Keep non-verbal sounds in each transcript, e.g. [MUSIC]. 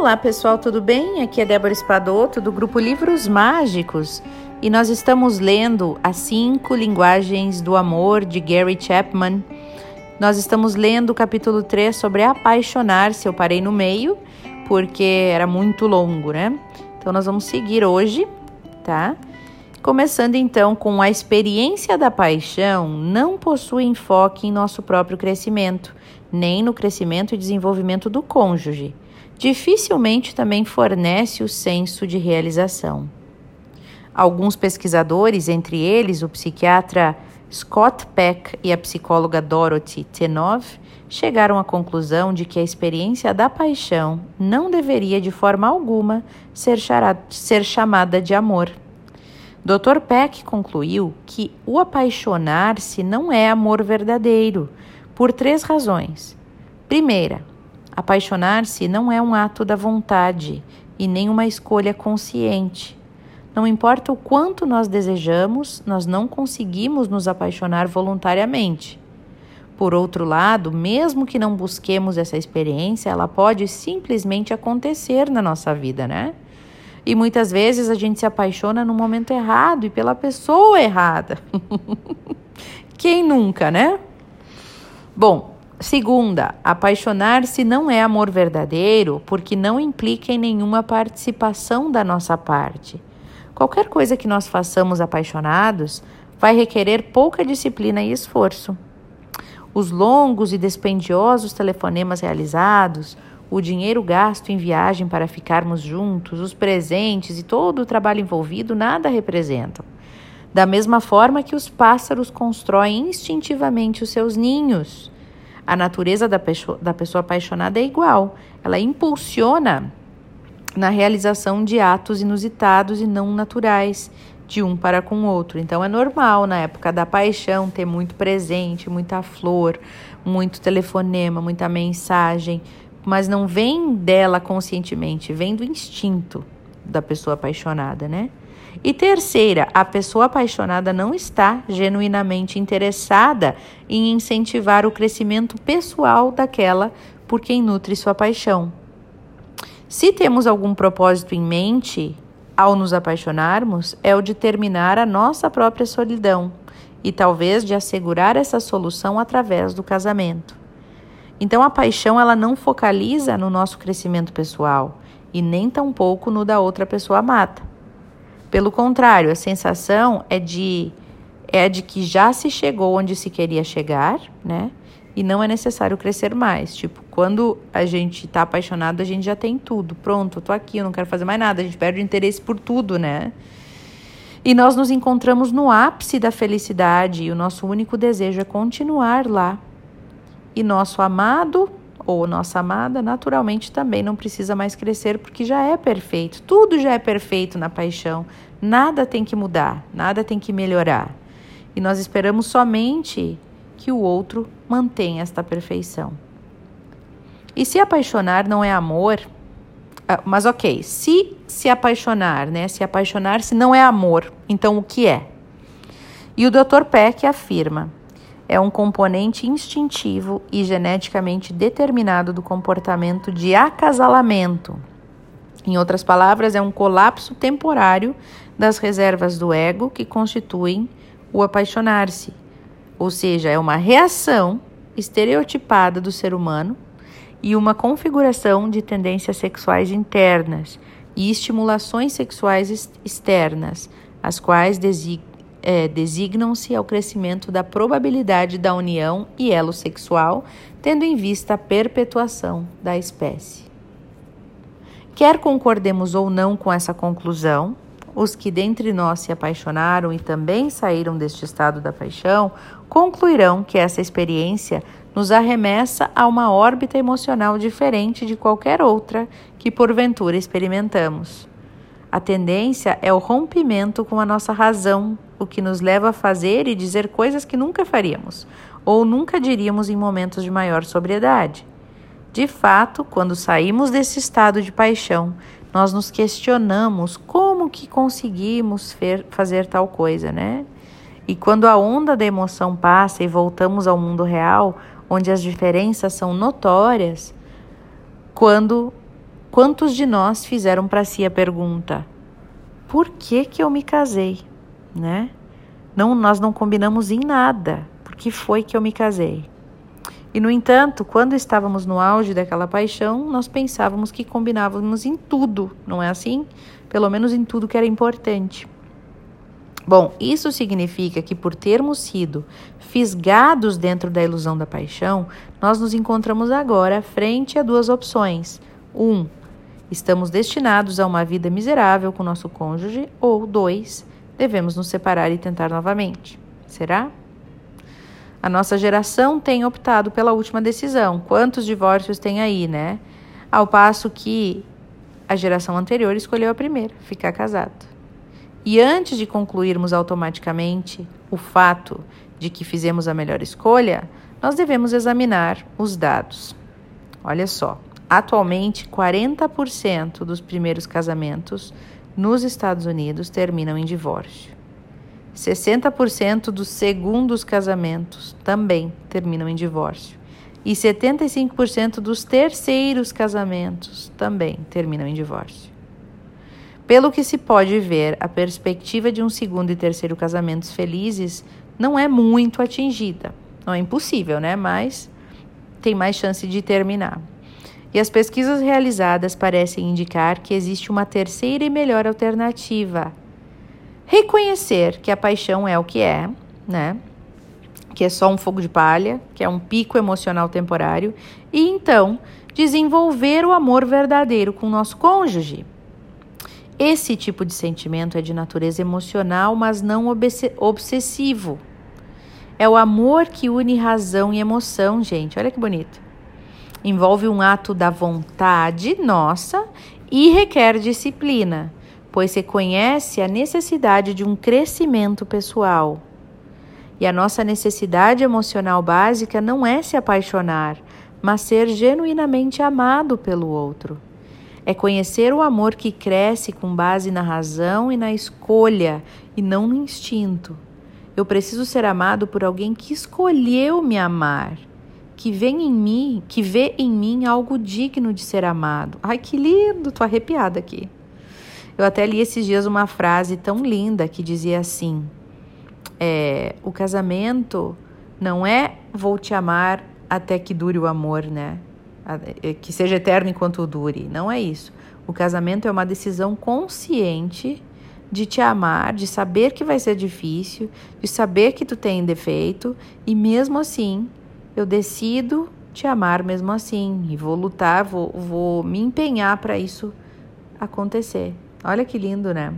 Olá pessoal, tudo bem? Aqui é Débora Espadoto do grupo Livros Mágicos e nós estamos lendo As Cinco Linguagens do Amor de Gary Chapman. Nós estamos lendo o capítulo 3 sobre apaixonar-se. Eu parei no meio porque era muito longo, né? Então nós vamos seguir hoje, tá? Começando então com a experiência da paixão não possui enfoque em nosso próprio crescimento, nem no crescimento e desenvolvimento do cônjuge dificilmente também fornece o senso de realização. Alguns pesquisadores, entre eles o psiquiatra Scott Peck e a psicóloga Dorothy Tenov, chegaram à conclusão de que a experiência da paixão não deveria de forma alguma ser, ser chamada de amor. Dr. Peck concluiu que o apaixonar-se não é amor verdadeiro, por três razões. Primeira, Apaixonar-se não é um ato da vontade e nem uma escolha consciente. Não importa o quanto nós desejamos, nós não conseguimos nos apaixonar voluntariamente. Por outro lado, mesmo que não busquemos essa experiência, ela pode simplesmente acontecer na nossa vida, né? E muitas vezes a gente se apaixona no momento errado e pela pessoa errada. [LAUGHS] Quem nunca, né? Bom, Segunda, apaixonar-se não é amor verdadeiro porque não implica em nenhuma participação da nossa parte. Qualquer coisa que nós façamos apaixonados vai requerer pouca disciplina e esforço. Os longos e dispendiosos telefonemas realizados, o dinheiro gasto em viagem para ficarmos juntos, os presentes e todo o trabalho envolvido nada representam. Da mesma forma que os pássaros constroem instintivamente os seus ninhos a natureza da pessoa, da pessoa apaixonada é igual. Ela impulsiona na realização de atos inusitados e não naturais de um para com o outro. Então é normal na época da paixão ter muito presente, muita flor, muito telefonema, muita mensagem, mas não vem dela conscientemente, vem do instinto da pessoa apaixonada, né? E terceira, a pessoa apaixonada não está genuinamente interessada em incentivar o crescimento pessoal daquela por quem nutre sua paixão. Se temos algum propósito em mente ao nos apaixonarmos, é o de terminar a nossa própria solidão e talvez de assegurar essa solução através do casamento. Então a paixão ela não focaliza no nosso crescimento pessoal e nem tampouco no da outra pessoa amada. Pelo contrário, a sensação é de é de que já se chegou onde se queria chegar, né? E não é necessário crescer mais. Tipo, quando a gente tá apaixonado, a gente já tem tudo. Pronto, eu tô aqui, eu não quero fazer mais nada. A gente perde o interesse por tudo, né? E nós nos encontramos no ápice da felicidade e o nosso único desejo é continuar lá. E nosso amado ou nossa amada, naturalmente também não precisa mais crescer porque já é perfeito. Tudo já é perfeito na paixão. Nada tem que mudar, nada tem que melhorar. E nós esperamos somente que o outro mantenha esta perfeição. E se apaixonar não é amor, ah, mas ok, se se apaixonar, né? Se apaixonar-se não é amor, então o que é? E o Dr. Peck afirma: é um componente instintivo e geneticamente determinado do comportamento de acasalamento. Em outras palavras, é um colapso temporário das reservas do ego que constituem o apaixonar-se, ou seja, é uma reação estereotipada do ser humano e uma configuração de tendências sexuais internas e estimulações sexuais externas, as quais é, designam-se ao crescimento da probabilidade da união e elo sexual, tendo em vista a perpetuação da espécie. Quer concordemos ou não com essa conclusão, os que dentre nós se apaixonaram e também saíram deste estado da paixão concluirão que essa experiência nos arremessa a uma órbita emocional diferente de qualquer outra que porventura experimentamos. A tendência é o rompimento com a nossa razão, o que nos leva a fazer e dizer coisas que nunca faríamos, ou nunca diríamos em momentos de maior sobriedade. De fato, quando saímos desse estado de paixão, nós nos questionamos como que conseguimos fazer tal coisa, né? E quando a onda da emoção passa e voltamos ao mundo real, onde as diferenças são notórias, quando Quantos de nós fizeram para si a pergunta: por que que eu me casei, né? Não, nós não combinamos em nada. Por que foi que eu me casei? E no entanto, quando estávamos no auge daquela paixão, nós pensávamos que combinávamos em tudo, não é assim? Pelo menos em tudo que era importante. Bom, isso significa que por termos sido fisgados dentro da ilusão da paixão, nós nos encontramos agora frente a duas opções. Um, estamos destinados a uma vida miserável com nosso cônjuge, ou dois, devemos nos separar e tentar novamente. Será? A nossa geração tem optado pela última decisão. Quantos divórcios tem aí, né? Ao passo que a geração anterior escolheu a primeira, ficar casado. E antes de concluirmos automaticamente o fato de que fizemos a melhor escolha, nós devemos examinar os dados. Olha só, atualmente 40% dos primeiros casamentos nos Estados Unidos terminam em divórcio. 60% dos segundos casamentos também terminam em divórcio. E 75% dos terceiros casamentos também terminam em divórcio. Pelo que se pode ver, a perspectiva de um segundo e terceiro casamentos felizes não é muito atingida. Não é impossível, né? Mas tem mais chance de terminar. E as pesquisas realizadas parecem indicar que existe uma terceira e melhor alternativa, reconhecer que a paixão é o que é, né? Que é só um fogo de palha, que é um pico emocional temporário, e então desenvolver o amor verdadeiro com o nosso cônjuge. Esse tipo de sentimento é de natureza emocional, mas não obsessivo. É o amor que une razão e emoção, gente. Olha que bonito. Envolve um ato da vontade nossa e requer disciplina pois se conhece a necessidade de um crescimento pessoal. E a nossa necessidade emocional básica não é se apaixonar, mas ser genuinamente amado pelo outro. É conhecer o amor que cresce com base na razão e na escolha, e não no instinto. Eu preciso ser amado por alguém que escolheu me amar, que vê em mim, que vê em mim algo digno de ser amado. Ai, que lindo, tô arrepiada aqui. Eu até li esses dias uma frase tão linda que dizia assim: é, o casamento não é vou te amar até que dure o amor, né? É, que seja eterno enquanto dure. Não é isso. O casamento é uma decisão consciente de te amar, de saber que vai ser difícil, de saber que tu tem defeito e mesmo assim eu decido te amar mesmo assim e vou lutar, vou, vou me empenhar para isso acontecer. Olha que lindo, né?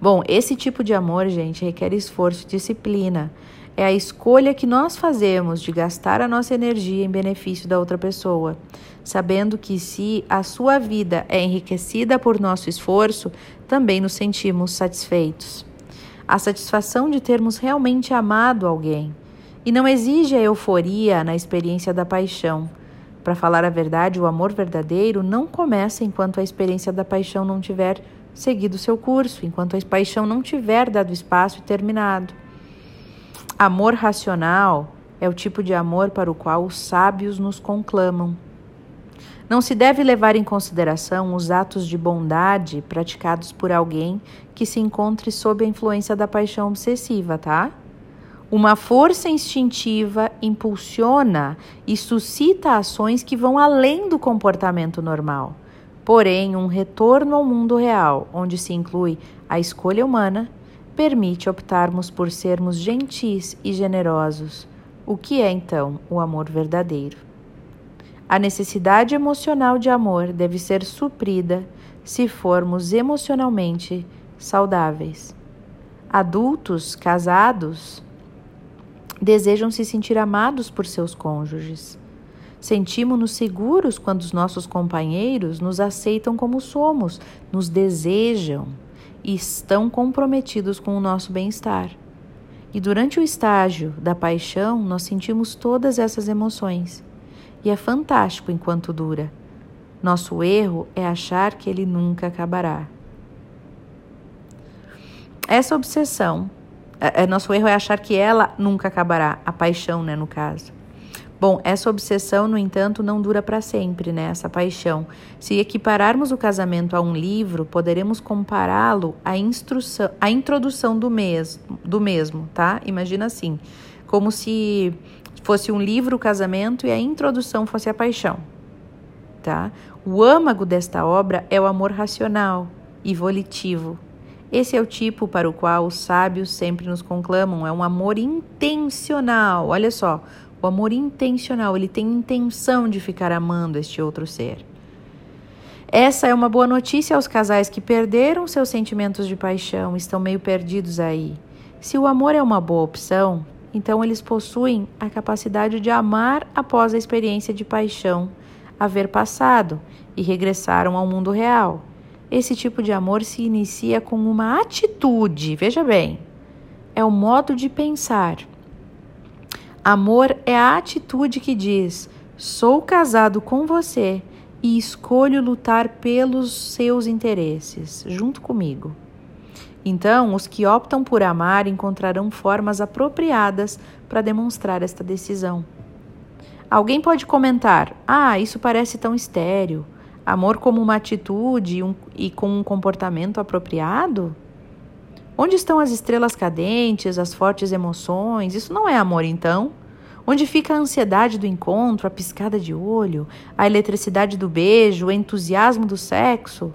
Bom, esse tipo de amor, gente, requer esforço e disciplina. É a escolha que nós fazemos de gastar a nossa energia em benefício da outra pessoa, sabendo que se a sua vida é enriquecida por nosso esforço, também nos sentimos satisfeitos. A satisfação de termos realmente amado alguém. E não exige a euforia na experiência da paixão para falar a verdade, o amor verdadeiro não começa enquanto a experiência da paixão não tiver seguido seu curso, enquanto a paixão não tiver dado espaço e terminado. Amor racional é o tipo de amor para o qual os sábios nos conclamam. Não se deve levar em consideração os atos de bondade praticados por alguém que se encontre sob a influência da paixão obsessiva, tá? Uma força instintiva impulsiona e suscita ações que vão além do comportamento normal. Porém, um retorno ao mundo real, onde se inclui a escolha humana, permite optarmos por sermos gentis e generosos. O que é então o amor verdadeiro? A necessidade emocional de amor deve ser suprida se formos emocionalmente saudáveis. Adultos casados desejam se sentir amados por seus cônjuges. Sentimos-nos seguros quando os nossos companheiros nos aceitam como somos, nos desejam e estão comprometidos com o nosso bem-estar. E durante o estágio da paixão, nós sentimos todas essas emoções. E é fantástico enquanto dura. Nosso erro é achar que ele nunca acabará. Essa obsessão é, é, nosso erro é achar que ela nunca acabará, a paixão, né, no caso. Bom, essa obsessão, no entanto, não dura para sempre, né? Essa paixão. Se equipararmos o casamento a um livro, poderemos compará-lo à, instrução, à introdução do mesmo, do mesmo, tá? Imagina assim, como se fosse um livro o casamento e a introdução fosse a paixão, tá? O âmago desta obra é o amor racional e volitivo. Esse é o tipo para o qual os sábios sempre nos conclamam, é um amor intencional. Olha só, o amor intencional, ele tem intenção de ficar amando este outro ser. Essa é uma boa notícia aos casais que perderam seus sentimentos de paixão, estão meio perdidos aí. Se o amor é uma boa opção, então eles possuem a capacidade de amar após a experiência de paixão haver passado e regressaram ao mundo real. Esse tipo de amor se inicia com uma atitude, veja bem, é o modo de pensar Amor é a atitude que diz: sou casado com você e escolho lutar pelos seus interesses, junto comigo. Então, os que optam por amar encontrarão formas apropriadas para demonstrar esta decisão. Alguém pode comentar: Ah, isso parece tão estéreo. Amor como uma atitude um, e com um comportamento apropriado? Onde estão as estrelas cadentes, as fortes emoções? Isso não é amor, então? Onde fica a ansiedade do encontro, a piscada de olho, a eletricidade do beijo, o entusiasmo do sexo?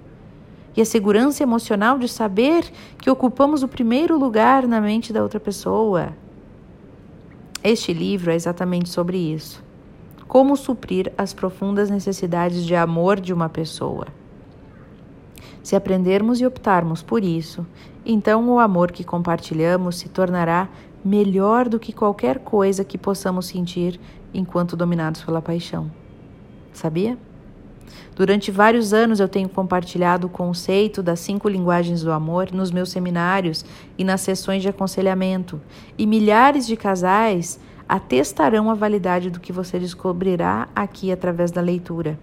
E a segurança emocional de saber que ocupamos o primeiro lugar na mente da outra pessoa? Este livro é exatamente sobre isso. Como suprir as profundas necessidades de amor de uma pessoa. Se aprendermos e optarmos por isso, então o amor que compartilhamos se tornará melhor do que qualquer coisa que possamos sentir enquanto dominados pela paixão. Sabia? Durante vários anos eu tenho compartilhado o conceito das cinco linguagens do amor nos meus seminários e nas sessões de aconselhamento, e milhares de casais atestarão a validade do que você descobrirá aqui através da leitura.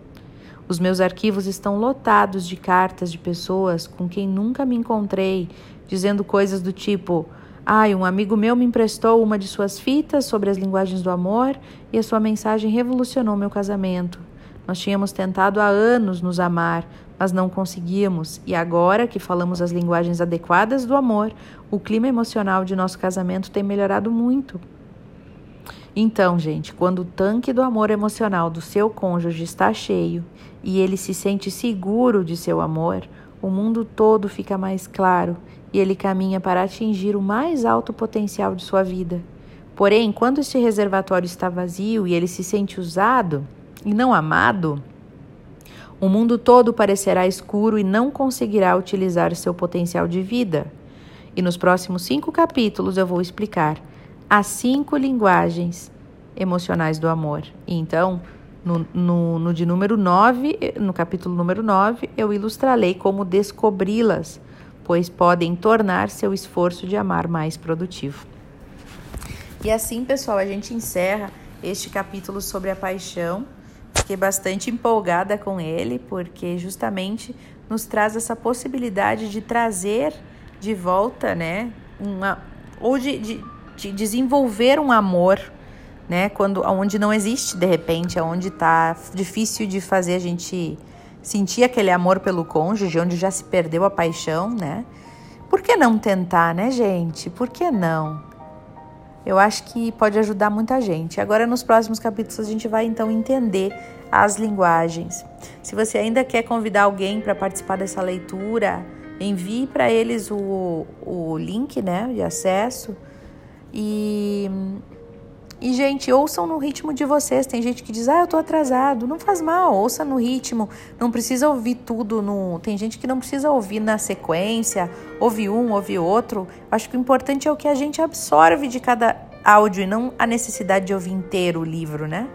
Os meus arquivos estão lotados de cartas de pessoas com quem nunca me encontrei, dizendo coisas do tipo: Ai, um amigo meu me emprestou uma de suas fitas sobre as linguagens do amor e a sua mensagem revolucionou meu casamento. Nós tínhamos tentado há anos nos amar, mas não conseguíamos, e agora que falamos as linguagens adequadas do amor, o clima emocional de nosso casamento tem melhorado muito. Então, gente, quando o tanque do amor emocional do seu cônjuge está cheio e ele se sente seguro de seu amor, o mundo todo fica mais claro e ele caminha para atingir o mais alto potencial de sua vida. Porém, quando este reservatório está vazio e ele se sente usado e não amado, o mundo todo parecerá escuro e não conseguirá utilizar seu potencial de vida. E nos próximos cinco capítulos eu vou explicar as cinco linguagens emocionais do amor. E então, no, no, no de número 9, no capítulo número 9, eu ilustrarei como descobri-las, pois podem tornar seu esforço de amar mais produtivo. E assim, pessoal, a gente encerra este capítulo sobre a paixão. Fiquei bastante empolgada com ele, porque justamente nos traz essa possibilidade de trazer de volta, né, uma, ou de, de, de desenvolver um amor, né? Quando onde não existe de repente, onde está difícil de fazer a gente sentir aquele amor pelo cônjuge, onde já se perdeu a paixão, né? Por que não tentar, né, gente? Por que não? Eu acho que pode ajudar muita gente. Agora, nos próximos capítulos, a gente vai então entender as linguagens. Se você ainda quer convidar alguém para participar dessa leitura, envie para eles o, o link né, de acesso e e, gente, ouçam no ritmo de vocês. Tem gente que diz, ah, eu tô atrasado. Não faz mal, ouça no ritmo. Não precisa ouvir tudo no. Tem gente que não precisa ouvir na sequência, ouve um, ouve outro. Acho que o importante é o que a gente absorve de cada áudio e não a necessidade de ouvir inteiro o livro, né?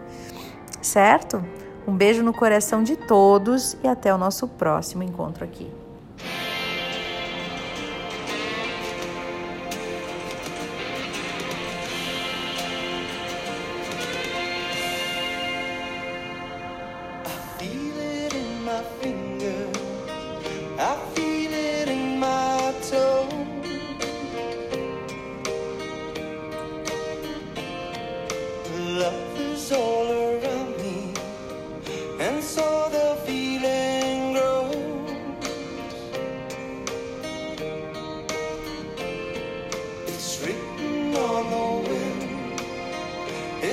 Certo? Um beijo no coração de todos e até o nosso próximo encontro aqui.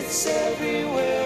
it's everywhere.